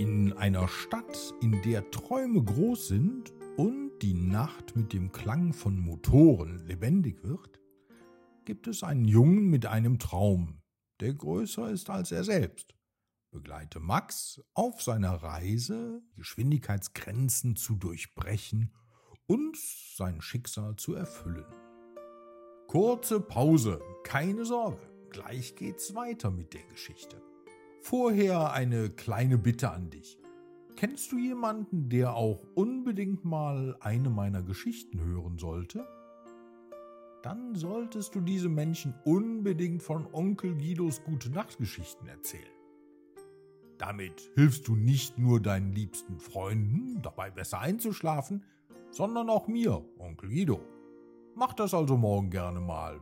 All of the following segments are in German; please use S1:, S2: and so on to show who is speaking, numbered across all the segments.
S1: In einer Stadt, in der Träume groß sind und die Nacht mit dem Klang von Motoren lebendig wird, gibt es einen Jungen mit einem Traum, der größer ist als er selbst. Begleite Max auf seiner Reise, Geschwindigkeitsgrenzen zu durchbrechen und sein Schicksal zu erfüllen. Kurze Pause, keine Sorge, gleich geht's weiter mit der Geschichte. Vorher eine kleine Bitte an dich. Kennst du jemanden, der auch unbedingt mal eine meiner Geschichten hören sollte? Dann solltest du diesem Menschen unbedingt von Onkel Guidos Gute Nachtgeschichten erzählen. Damit hilfst du nicht nur deinen liebsten Freunden dabei besser einzuschlafen, sondern auch mir, Onkel Guido. Mach das also morgen gerne mal.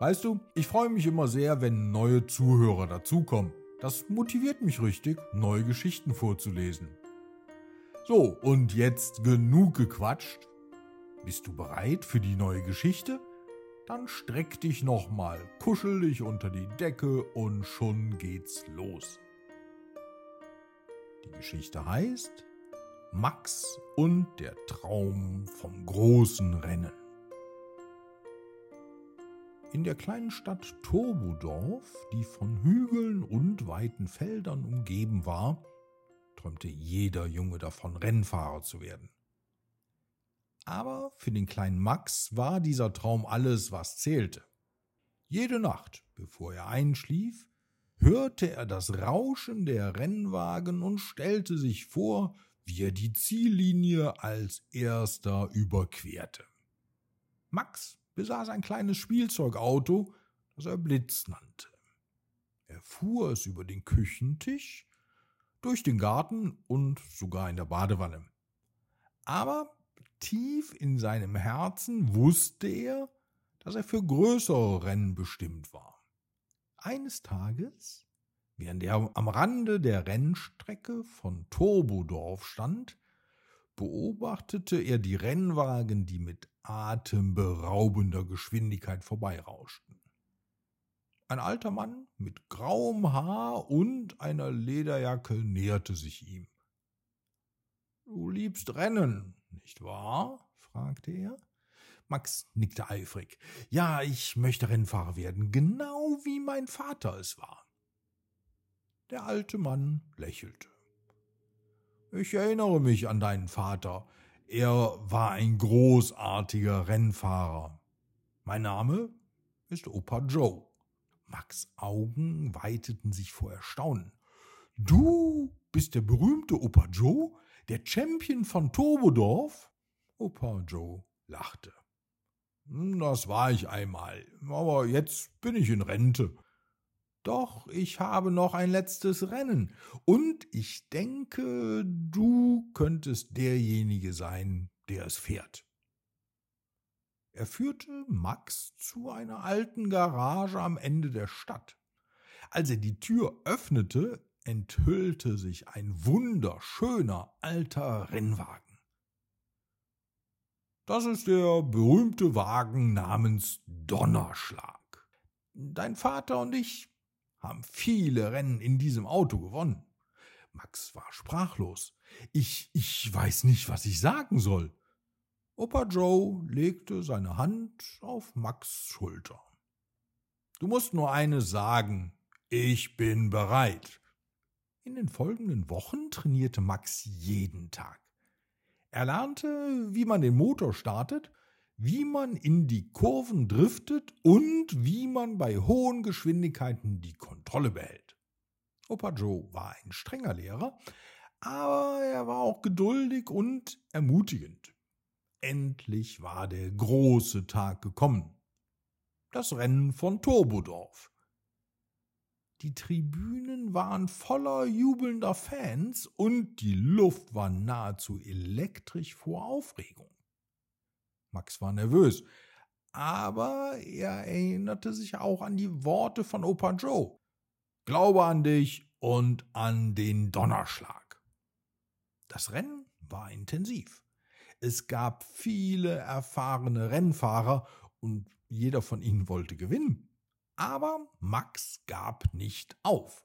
S1: Weißt du, ich freue mich immer sehr, wenn neue Zuhörer dazukommen. Das motiviert mich richtig, neue Geschichten vorzulesen. So, und jetzt genug gequatscht. Bist du bereit für die neue Geschichte? Dann streck dich nochmal, kuschel dich unter die Decke und schon geht's los. Die Geschichte heißt Max und der Traum vom großen Rennen. In der kleinen Stadt Turbodorf, die von Hügeln und weiten Feldern umgeben war, träumte jeder Junge davon, Rennfahrer zu werden. Aber für den kleinen Max war dieser Traum alles, was zählte. Jede Nacht, bevor er einschlief, hörte er das Rauschen der Rennwagen und stellte sich vor, wie er die Ziellinie als erster überquerte. Max besaß ein kleines Spielzeugauto, das er Blitz nannte. Er fuhr es über den Küchentisch, durch den Garten und sogar in der Badewanne. Aber tief in seinem Herzen wusste er, dass er für größere Rennen bestimmt war. Eines Tages, während er am Rande der Rennstrecke von Turbodorf stand, beobachtete er die Rennwagen, die mit atemberaubender Geschwindigkeit vorbeirauschten. Ein alter Mann mit grauem Haar und einer Lederjacke näherte sich ihm. Du liebst Rennen, nicht wahr? fragte er. Max nickte eifrig. Ja, ich möchte Rennfahrer werden, genau wie mein Vater es war. Der alte Mann lächelte. Ich erinnere mich an deinen Vater. Er war ein großartiger Rennfahrer. Mein Name ist Opa Joe. Max Augen weiteten sich vor Erstaunen. Du bist der berühmte Opa Joe, der Champion von Turbodorf? Opa Joe lachte. Das war ich einmal, aber jetzt bin ich in Rente. Doch ich habe noch ein letztes Rennen, und ich denke, du könntest derjenige sein, der es fährt. Er führte Max zu einer alten Garage am Ende der Stadt. Als er die Tür öffnete, enthüllte sich ein wunderschöner alter Rennwagen. Das ist der berühmte Wagen namens Donnerschlag. Dein Vater und ich haben viele Rennen in diesem Auto gewonnen. Max war sprachlos. Ich, ich weiß nicht, was ich sagen soll. Opa Joe legte seine Hand auf Max Schulter. Du musst nur eines sagen. Ich bin bereit. In den folgenden Wochen trainierte Max jeden Tag. Er lernte, wie man den Motor startet wie man in die Kurven driftet und wie man bei hohen Geschwindigkeiten die Kontrolle behält. Opa Joe war ein strenger Lehrer, aber er war auch geduldig und ermutigend. Endlich war der große Tag gekommen. Das Rennen von Turbodorf. Die Tribünen waren voller jubelnder Fans und die Luft war nahezu elektrisch vor Aufregung. Max war nervös, aber er erinnerte sich auch an die Worte von Opa Joe. Glaube an dich und an den Donnerschlag. Das Rennen war intensiv. Es gab viele erfahrene Rennfahrer und jeder von ihnen wollte gewinnen. Aber Max gab nicht auf.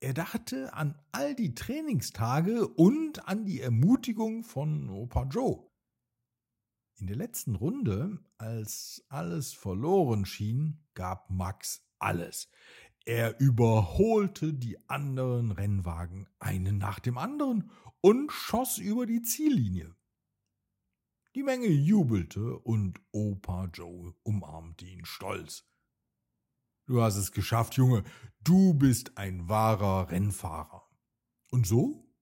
S1: Er dachte an all die Trainingstage und an die Ermutigung von Opa Joe. In der letzten Runde, als alles verloren schien, gab Max alles. Er überholte die anderen Rennwagen einen nach dem anderen und schoss über die Ziellinie. Die Menge jubelte und Opa Joe umarmte ihn stolz. Du hast es geschafft, Junge. Du bist ein wahrer Rennfahrer. Und so?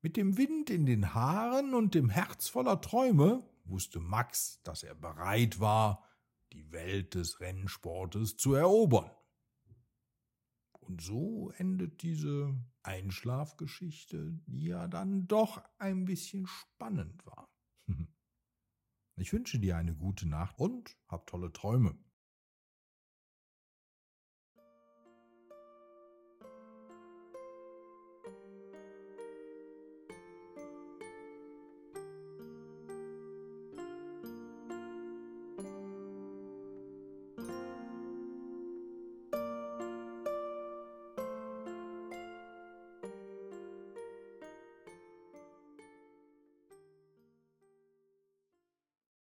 S1: Mit dem Wind in den Haaren und dem Herz voller Träume wusste Max, dass er bereit war, die Welt des Rennsportes zu erobern. Und so endet diese Einschlafgeschichte, die ja dann doch ein bisschen spannend war. Ich wünsche dir eine gute Nacht und hab tolle Träume.